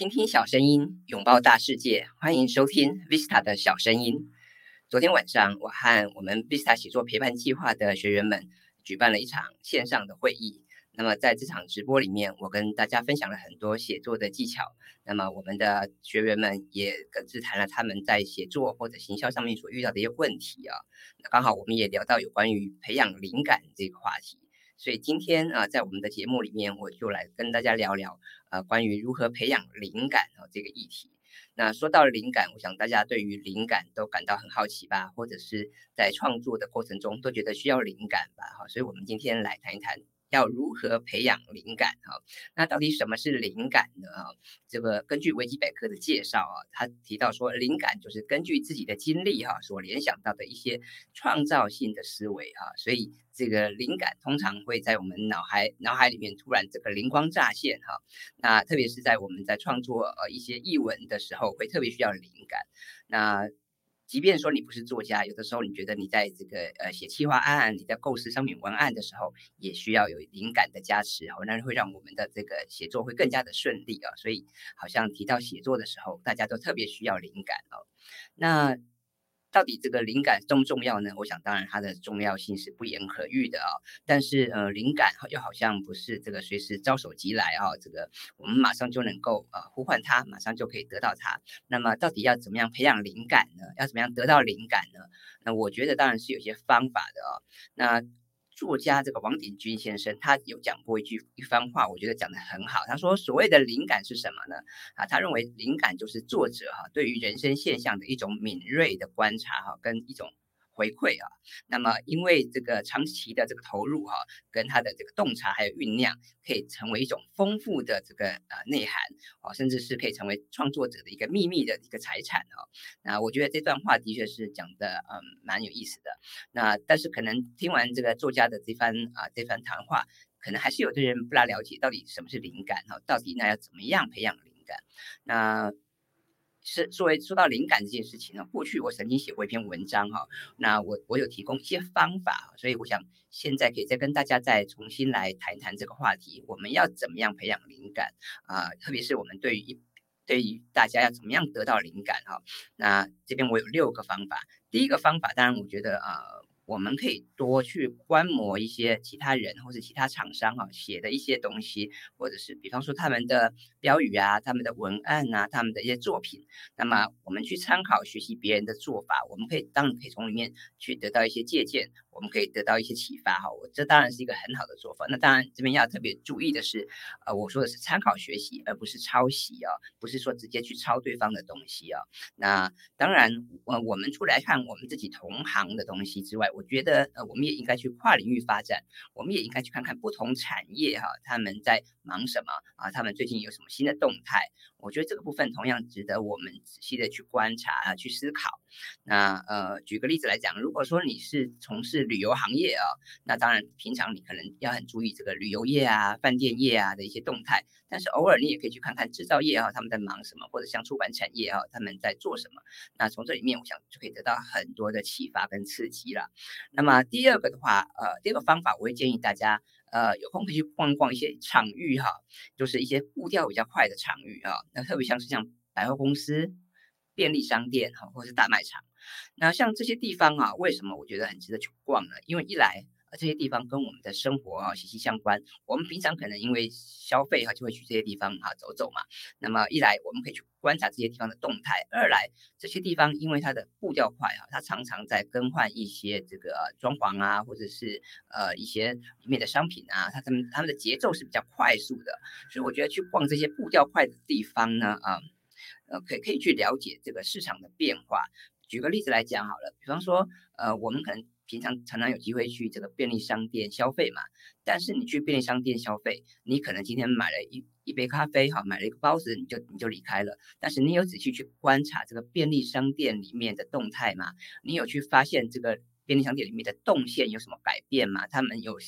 倾听小声音，拥抱大世界，欢迎收听 Vista 的小声音。昨天晚上，我和我们 Vista 写作陪伴计划的学员们举办了一场线上的会议。那么在这场直播里面，我跟大家分享了很多写作的技巧。那么我们的学员们也各自谈了他们在写作或者行销上面所遇到的一些问题啊。那刚好我们也聊到有关于培养灵感这个话题。所以今天啊，在我们的节目里面，我就来跟大家聊聊啊关于如何培养灵感哦这个议题。那说到灵感，我想大家对于灵感都感到很好奇吧，或者是在创作的过程中都觉得需要灵感吧？哈，所以我们今天来谈一谈。要如何培养灵感啊？那到底什么是灵感呢？啊，这个根据维基百科的介绍啊，他提到说，灵感就是根据自己的经历哈所联想到的一些创造性的思维哈，所以这个灵感通常会在我们脑海脑海里面突然这个灵光乍现哈。那特别是在我们在创作呃一些译文的时候，会特别需要灵感。那即便说你不是作家，有的时候你觉得你在这个呃写企划案、你在构思商品文案的时候，也需要有灵感的加持哦，那会让我们的这个写作会更加的顺利啊。所以好像提到写作的时候，大家都特别需要灵感哦。那。到底这个灵感重不重要呢？我想，当然它的重要性是不言可喻的啊。但是，呃，灵感又好像不是这个随时招手即来啊。这个我们马上就能够呃呼唤它，马上就可以得到它。那么，到底要怎么样培养灵感呢？要怎么样得到灵感呢？那我觉得当然是有些方法的啊。那作家这个王鼎钧先生，他有讲过一句一番话，我觉得讲得很好。他说：“所谓的灵感是什么呢？啊，他认为灵感就是作者哈对于人生现象的一种敏锐的观察哈，跟一种。”回馈啊，那么因为这个长期的这个投入哈，跟他的这个洞察还有酝酿，可以成为一种丰富的这个呃内涵啊，甚至是可以成为创作者的一个秘密的一个财产啊。那我觉得这段话的确是讲的嗯蛮有意思的。那但是可能听完这个作家的这番啊这番谈话，可能还是有的人不大了解到底什么是灵感哈，到底那要怎么样培养灵感？那。是作为说到灵感这件事情呢，过去我曾经写过一篇文章哈，那我我有提供一些方法，所以我想现在可以再跟大家再重新来谈谈这个话题，我们要怎么样培养灵感啊？特别是我们对于一对于大家要怎么样得到灵感哈？那这边我有六个方法，第一个方法当然我觉得啊。我们可以多去观摩一些其他人或者其他厂商哈写的一些东西，或者是比方说他们的标语啊、他们的文案啊、他们的一些作品，那么我们去参考学习别人的做法，我们可以当然可以从里面去得到一些借鉴。我们可以得到一些启发哈，我这当然是一个很好的做法。那当然这边要特别注意的是，呃，我说的是参考学习，而不是抄袭啊，不是说直接去抄对方的东西啊。那当然，呃，我们出来看我们自己同行的东西之外，我我觉得呃，我们也应该去跨领域发展，我们也应该去看看不同产业哈，他们在忙什么啊，他们最近有什么新的动态。我觉得这个部分同样值得我们仔细的去观察啊，去思考。那呃，举个例子来讲，如果说你是从事旅游行业啊，那当然平常你可能要很注意这个旅游业啊、饭店业啊的一些动态。但是偶尔你也可以去看看制造业啊，他们在忙什么，或者像出版产业啊，他们在做什么。那从这里面，我想就可以得到很多的启发跟刺激了。那么第二个的话，呃，第二个方法，我会建议大家。呃，有空可以去逛逛一些场域哈，就是一些步调比较快的场域啊。那特别像是像百货公司、便利商店哈，或者是大卖场。那像这些地方啊，为什么我觉得很值得去逛呢？因为一来。这些地方跟我们的生活啊息息相关。我们平常可能因为消费哈，就会去这些地方哈走走嘛。那么一来我们可以去观察这些地方的动态；二来这些地方因为它的步调快哈，它常常在更换一些这个装潢啊，或者是呃一些里面的商品啊，它他们他们的节奏是比较快速的。所以我觉得去逛这些步调快的地方呢，啊呃可以可以去了解这个市场的变化。举个例子来讲好了，比方说呃我们可能。平常常常有机会去这个便利商店消费嘛，但是你去便利商店消费，你可能今天买了一一杯咖啡哈，买了一个包子，你就你就离开了。但是你有仔细去观察这个便利商店里面的动态吗？你有去发现这个便利商店里面的动线有什么改变吗？他们有。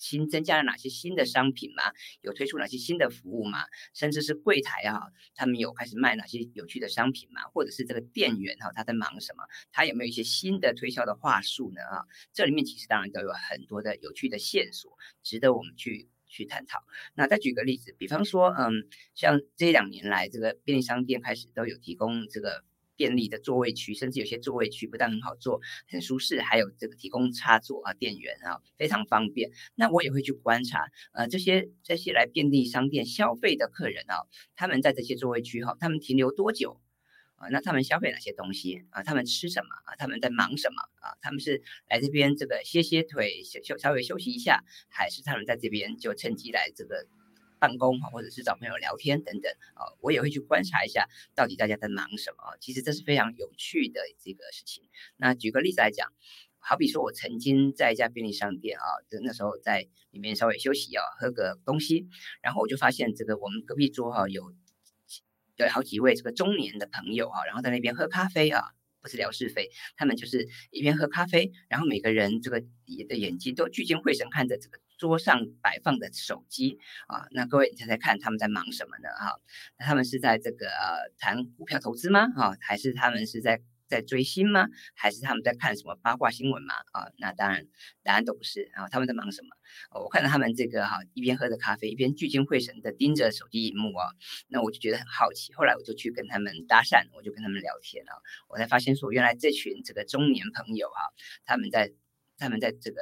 新增加了哪些新的商品吗？有推出哪些新的服务吗？甚至是柜台啊，他们有开始卖哪些有趣的商品吗？或者是这个店员哈，他在忙什么？他有没有一些新的推销的话术呢？啊，这里面其实当然都有很多的有趣的线索，值得我们去去探讨。那再举个例子，比方说，嗯，像这两年来，这个便利商店开始都有提供这个便利的座位区，甚至有些座位区不但很好坐，很舒适，还有这个提供插座啊、电源啊，非常方便。那我也会去观察，呃，这些这些来便利商店消费的客人啊，他们在这些座位区哈，他们停留多久？啊，那他们消费哪些东西啊？他们吃什么啊？他们在忙什么啊？他们是来这边这个歇歇腿、休休稍微休息一下，还是他们在这边就趁机来这个办公，或者是找朋友聊天等等啊？我也会去观察一下，到底大家在忙什么其实这是非常有趣的这个事情。那举个例子来讲，好比说我曾经在一家便利商店啊，就那时候在里面稍微休息啊，喝个东西，然后我就发现这个我们隔壁桌哈有。有好几位这个中年的朋友啊，然后在那边喝咖啡啊，不是聊是非，他们就是一边喝咖啡，然后每个人这个的眼睛都聚精会神看着这个桌上摆放的手机啊。那各位你猜猜看，他们在忙什么呢？哈，那他们是在这个谈股票投资吗？哈，还是他们是在？在追星吗？还是他们在看什么八卦新闻吗？啊，那当然答案都不是。然后他们在忙什么？我看到他们这个哈，一边喝着咖啡，一边聚精会神的盯着手机荧幕啊。那我就觉得很好奇。后来我就去跟他们搭讪，我就跟他们聊天啊。我才发现说，原来这群这个中年朋友啊，他们在他们在这个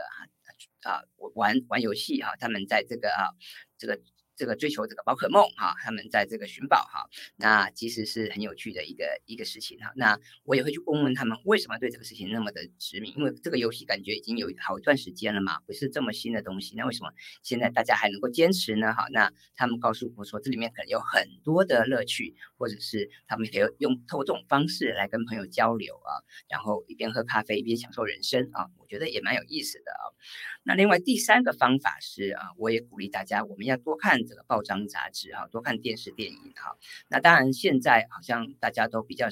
啊玩玩游戏啊，他们在这个啊这个。这个追求这个宝可梦哈，他们在这个寻宝哈，那其实是很有趣的一个一个事情哈。那我也会去问问他们为什么对这个事情那么的执迷，因为这个游戏感觉已经有好一段时间了嘛，不是这么新的东西，那为什么现在大家还能够坚持呢？哈，那他们告诉我说，这里面可能有很多的乐趣，或者是他们可以用透过这种方式来跟朋友交流啊，然后一边喝咖啡一边享受人生啊，我觉得也蛮有意思的啊。那另外第三个方法是啊，我也鼓励大家，我们要多看。这个报章杂志哈，多看电视电影哈。那当然，现在好像大家都比较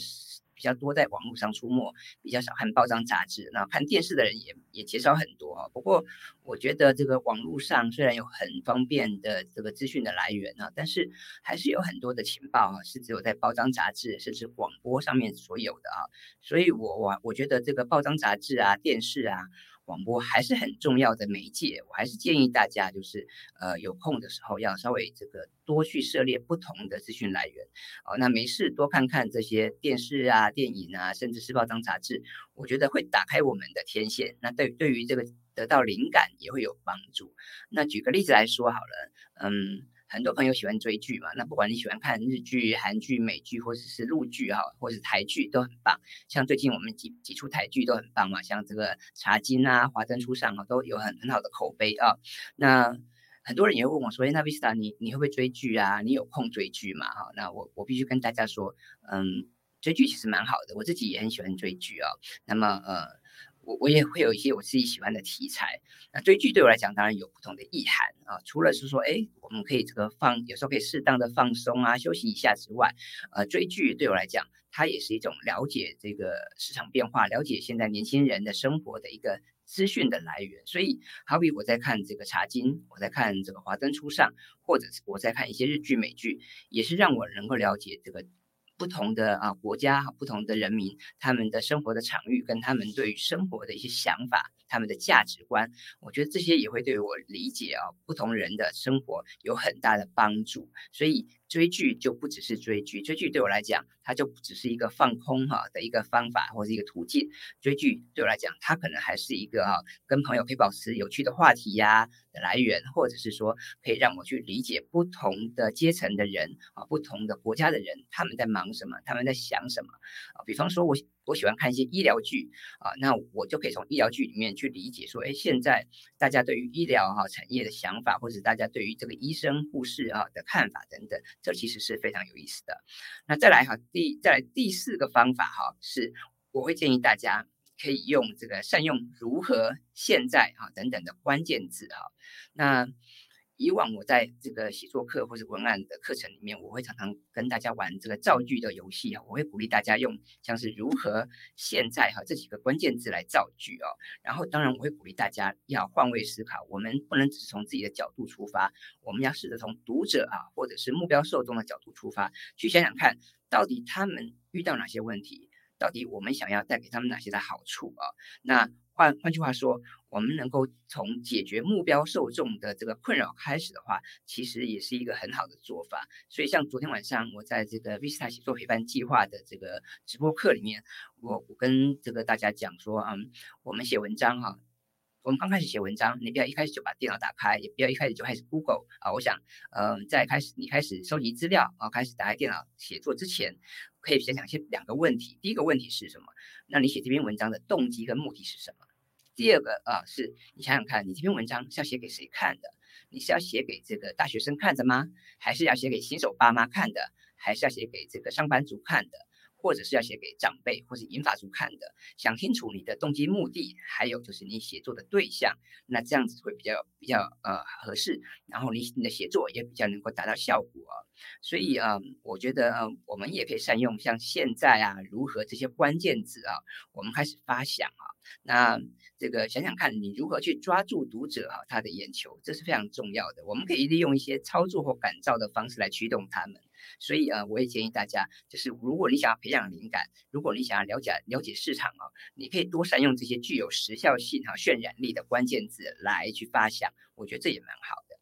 比较多在网络上出没，比较少看报章杂志。那看电视的人也也减少很多啊。不过，我觉得这个网络上虽然有很方便的这个资讯的来源啊，但是还是有很多的情报啊，是只有在报章杂志甚至广播上面所有的啊。所以我我我觉得这个报章杂志啊，电视啊。广播还是很重要的媒介，我还是建议大家就是呃有空的时候要稍微这个多去涉猎不同的资讯来源哦。那没事多看看这些电视啊、电影啊，甚至是报章杂志，我觉得会打开我们的天线。那对对于这个得到灵感也会有帮助。那举个例子来说好了，嗯。很多朋友喜欢追剧嘛，那不管你喜欢看日剧、韩剧、美剧，或者是陆剧哈，或者是台剧都很棒。像最近我们几几出台剧都很棒嘛，像这个《茶金》啊，《华灯初上》啊，都有很很好的口碑啊。那很多人也会问我说：“哎，那 Vista 你你会不会追剧啊？你有空追剧嘛？”哈，那我我必须跟大家说，嗯，追剧其实蛮好的，我自己也很喜欢追剧啊。那么呃。我我也会有一些我自己喜欢的题材。那追剧对我来讲，当然有不同的意涵啊。除了是说，哎，我们可以这个放，有时候可以适当的放松啊，休息一下之外，呃，追剧对我来讲，它也是一种了解这个市场变化，了解现在年轻人的生活的一个资讯的来源。所以，好比我在看这个《茶经》，我在看这个《华灯初上》，或者是我在看一些日剧、美剧，也是让我能够了解这个。不同的啊国家，不同的人民，他们的生活的场域跟他们对于生活的一些想法，他们的价值观，我觉得这些也会对我理解啊不同人的生活有很大的帮助，所以。追剧就不只是追剧，追剧对我来讲，它就只是一个放空哈的一个方法或者一个途径。追剧对我来讲，它可能还是一个哈跟朋友可以保持有趣的话题呀的来源，或者是说可以让我去理解不同的阶层的人啊，不同的国家的人他们在忙什么，他们在想什么啊。比方说，我。我喜欢看一些医疗剧啊，那我就可以从医疗剧里面去理解说，哎，现在大家对于医疗哈产业的想法，或者大家对于这个医生护士啊的看法等等，这其实是非常有意思的。那再来哈，第再来第四个方法哈，是我会建议大家可以用这个善用如何、现在啊等等的关键字哈，那。以往我在这个写作课或者文案的课程里面，我会常常跟大家玩这个造句的游戏啊。我会鼓励大家用像是如何、现在哈这几个关键字来造句哦。然后当然我会鼓励大家要换位思考，我们不能只是从自己的角度出发，我们要试着从读者啊或者是目标受众的角度出发，去想想看到底他们遇到哪些问题，到底我们想要带给他们哪些的好处啊？那换换句话说，我们能够从解决目标受众的这个困扰开始的话，其实也是一个很好的做法。所以，像昨天晚上我在这个 Vista 写作陪伴计划的这个直播课里面，我我跟这个大家讲说，嗯，我们写文章哈。我们刚开始写文章，你不要一开始就把电脑打开，也不要一开始就开始 Google 啊。我想，嗯，在开始你开始收集资料啊，开始打开电脑写作之前，可以先想先两个问题。第一个问题是什么？那你写这篇文章的动机跟目的是什么？第二个啊，是你想想看，你这篇文章是要写给谁看的？你是要写给这个大学生看的吗？还是要写给新手爸妈看的？还是要写给这个上班族看的？或者是要写给长辈或是引法族看的，想清楚你的动机目的，还有就是你写作的对象，那这样子会比较比较呃合适，然后你你的写作也比较能够达到效果。所以啊，我觉得我们也可以善用像现在啊如何这些关键字啊，我们开始发想啊，那这个想想看你如何去抓住读者啊他的眼球，这是非常重要的。我们可以利用一些操作或感召的方式来驱动他们。所以啊，我也建议大家，就是如果你想要培养灵感，如果你想要了解了解市场啊，你可以多善用这些具有时效性哈、渲染力的关键字来去发想，我觉得这也蛮好的。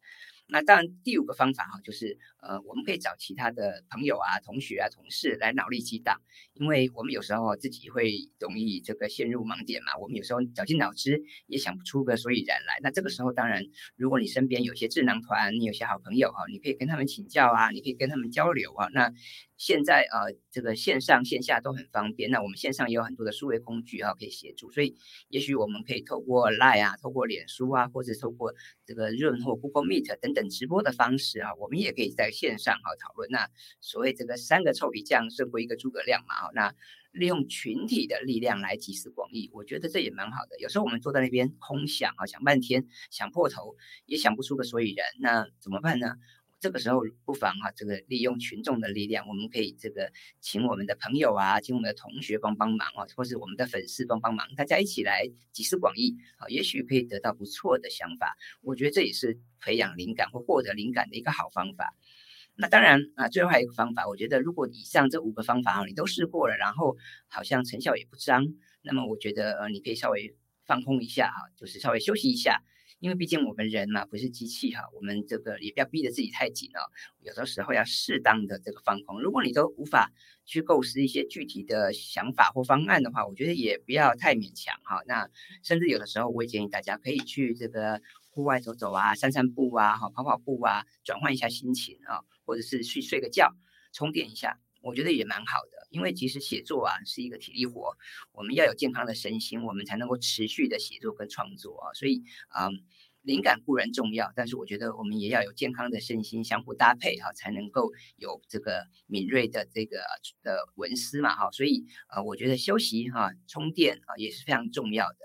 那当然，第五个方法哈，就是呃，我们可以找其他的朋友啊、同学啊、同事来脑力激荡，因为我们有时候自己会容易这个陷入盲点嘛，我们有时候绞尽脑汁也想不出个所以然来。那这个时候，当然，如果你身边有些智囊团，你有些好朋友哈，你可以跟他们请教啊，你可以跟他们交流啊。那现在呃，这个线上线下都很方便。那我们线上也有很多的数位工具啊，可以协助。所以，也许我们可以透过 Line 啊，透过脸书啊，或者透过这个 Zoom 或 Google Meet 等等直播的方式啊，我们也可以在线上哈讨论。那所谓这个三个臭皮匠胜过一个诸葛亮嘛，那利用群体的力量来集思广益，我觉得这也蛮好的。有时候我们坐在那边空想啊，想半天，想破头，也想不出个所以然。那怎么办呢？这个时候不妨哈，这个利用群众的力量，我们可以这个请我们的朋友啊，请我们的同学帮帮忙啊，或是我们的粉丝帮帮忙，大家一起来集思广益啊，也许可以得到不错的想法。我觉得这也是培养灵感或获得灵感的一个好方法。那当然啊，最后还有一个方法，我觉得如果以上这五个方法啊，你都试过了，然后好像成效也不彰，那么我觉得呃，你可以稍微放空一下哈，就是稍微休息一下。因为毕竟我们人嘛不是机器哈，我们这个也不要逼得自己太紧哦。有的时候要适当的这个放空。如果你都无法去构思一些具体的想法或方案的话，我觉得也不要太勉强哈。那甚至有的时候，我也建议大家可以去这个户外走走啊，散散步啊，哈，跑跑步啊，转换一下心情啊，或者是去睡个觉，充电一下。我觉得也蛮好的，因为其实写作啊是一个体力活，我们要有健康的身心，我们才能够持续的写作跟创作啊。所以啊，灵感固然重要，但是我觉得我们也要有健康的身心相互搭配哈，才能够有这个敏锐的这个的文思嘛哈。所以呃，我觉得休息哈、充电啊也是非常重要的。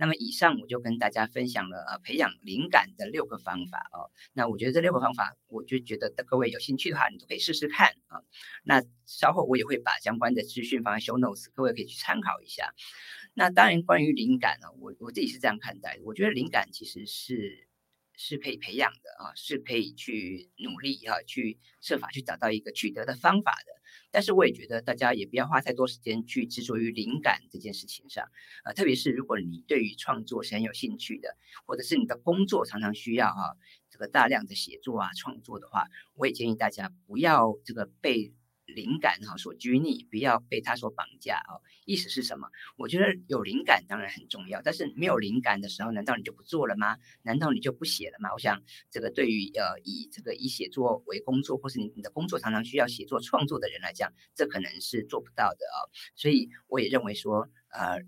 那么以上我就跟大家分享了呃培养灵感的六个方法哦。那我觉得这六个方法，我就觉得各位有兴趣的话，你都可以试试看啊。那稍后我也会把相关的资讯放在 show notes，各位可以去参考一下。那当然，关于灵感呢，我我自己是这样看待的，我觉得灵感其实是。是可以培养的啊，是可以去努力啊，去设法去找到一个取得的方法的。但是我也觉得大家也不要花太多时间去执着于灵感这件事情上啊，特别是如果你对于创作是很有兴趣的，或者是你的工作常常需要哈这个大量的写作啊创作的话，我也建议大家不要这个被。灵感哈所拘泥，不要被他所绑架哦。意思是什么？我觉得有灵感当然很重要，但是没有灵感的时候，难道你就不做了吗？难道你就不写了吗？我想这个对于呃以这个以写作为工作，或是你你的工作常常需要写作创作的人来讲，这可能是做不到的哦。所以我也认为说，呃，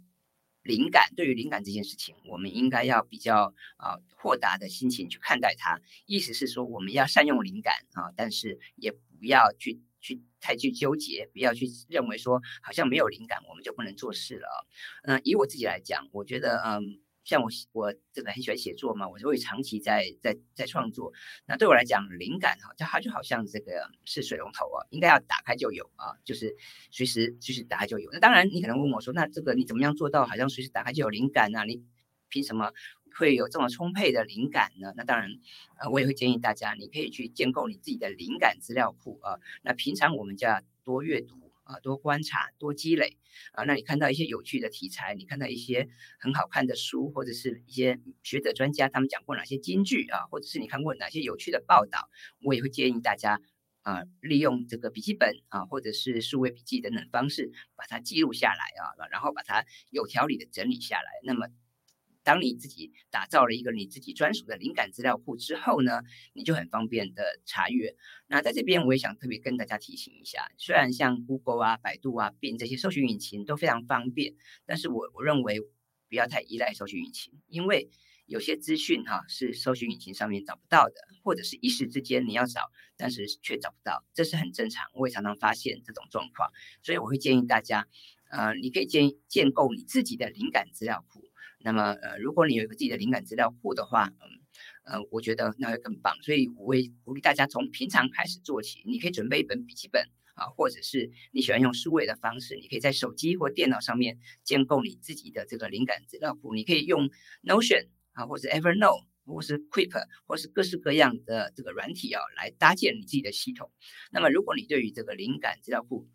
灵感对于灵感这件事情，我们应该要比较啊豁达的心情去看待它。意思是说，我们要善用灵感啊，但是也不要去。去太去纠结，不要去认为说好像没有灵感我们就不能做事了。嗯，以我自己来讲，我觉得嗯，像我我这个很喜欢写作嘛，我就会长期在在在创作。那对我来讲，灵感哈，它就好像这个是水龙头啊，应该要打开就有啊，就是随时随时打开就有。那当然，你可能问我说，那这个你怎么样做到好像随时打开就有灵感呢？你凭什么？会有这么充沛的灵感呢？那当然，呃，我也会建议大家，你可以去建构你自己的灵感资料库啊。那平常我们就要多阅读啊，多观察，多积累啊。那你看到一些有趣的题材，你看到一些很好看的书，或者是一些学者专家他们讲过哪些金句啊，或者是你看过哪些有趣的报道，我也会建议大家啊，利用这个笔记本啊，或者是数位笔记等等方式把它记录下来啊，然后把它有条理的整理下来。那么。当你自己打造了一个你自己专属的灵感资料库之后呢，你就很方便的查阅。那在这边我也想特别跟大家提醒一下，虽然像 Google 啊、百度啊、Bing 这些搜寻引擎都非常方便，但是我我认为不要太依赖搜寻引擎，因为有些资讯哈是搜寻引擎上面找不到的，或者是一时之间你要找，但是却找不到，这是很正常。我也常常发现这种状况，所以我会建议大家，呃，你可以建建构你自己的灵感资料库。那么，呃，如果你有一个自己的灵感资料库的话，嗯，呃，我觉得那会更棒。所以，我会鼓励大家从平常开始做起。你可以准备一本笔记本啊，或者是你喜欢用数位的方式，你可以在手机或电脑上面建构你自己的这个灵感资料库。你可以用 Notion 啊，或者 Evernote，或是 Keep，或是各式各样的这个软体啊，来搭建你自己的系统。那么，如果你对于这个灵感资料库，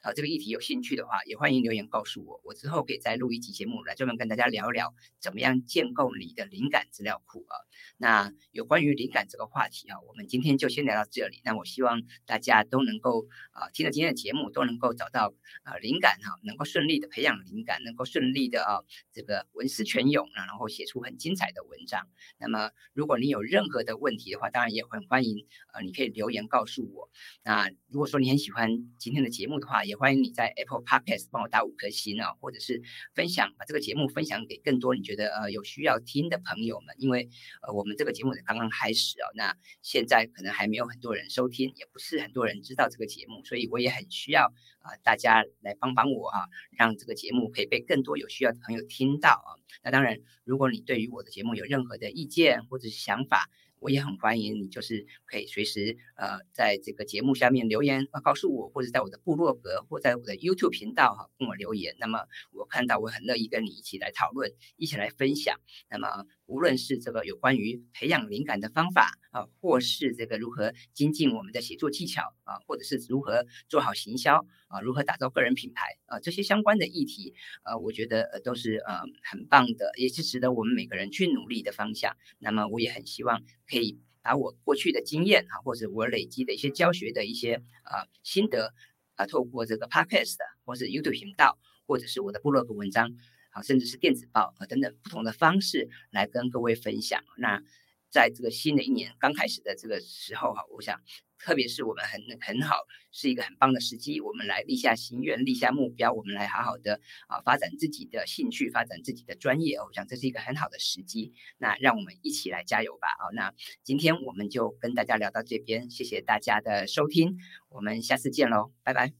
啊，这个议题有兴趣的话，也欢迎留言告诉我，我之后可以再录一集节目来专门跟大家聊聊怎么样建构你的灵感资料库啊。那有关于灵感这个话题啊，我们今天就先聊到这里。那我希望大家都能够啊，听了今天的节目都能够找到啊灵感哈，能够顺利的培养灵感，能够顺利的啊这个文思泉涌啊，然后写出很精彩的文章。那么如果你有任何的问题的话，当然也很欢迎啊，你可以留言告诉我。那如果说你很喜欢今天的节目的话，也欢迎你在 Apple Podcast 帮我打五颗星啊，或者是分享，把这个节目分享给更多你觉得呃有需要听的朋友们。因为呃我们这个节目刚刚开始哦，那现在可能还没有很多人收听，也不是很多人知道这个节目，所以我也很需要啊大家来帮帮我啊，让这个节目可以被更多有需要的朋友听到啊。那当然，如果你对于我的节目有任何的意见或者是想法，我也很欢迎你，就是可以随时呃，在这个节目下面留言呃，告诉我，或者在我的部落格或在我的 YouTube 频道哈，跟我留言。那么我看到，我很乐意跟你一起来讨论，一起来分享。那么无论是这个有关于培养灵感的方法啊，或是这个如何精进我们的写作技巧啊，或者是如何做好行销啊，如何打造个人品牌啊，这些相关的议题，呃，我觉得呃都是呃很棒的，也是值得我们每个人去努力的方向。那么我也很希望。可以把我过去的经验啊，或者我累积的一些教学的一些啊心得啊，透过这个 podcast 或是 YouTube 频道，或者是我的部落格文章甚至是电子报啊等等不同的方式来跟各位分享。那在这个新的一年刚开始的这个时候哈，我想。特别是我们很很好，是一个很棒的时机，我们来立下心愿、立下目标，我们来好好的啊发展自己的兴趣，发展自己的专业。我想这是一个很好的时机，那让我们一起来加油吧！好，那今天我们就跟大家聊到这边，谢谢大家的收听，我们下次见喽，拜拜。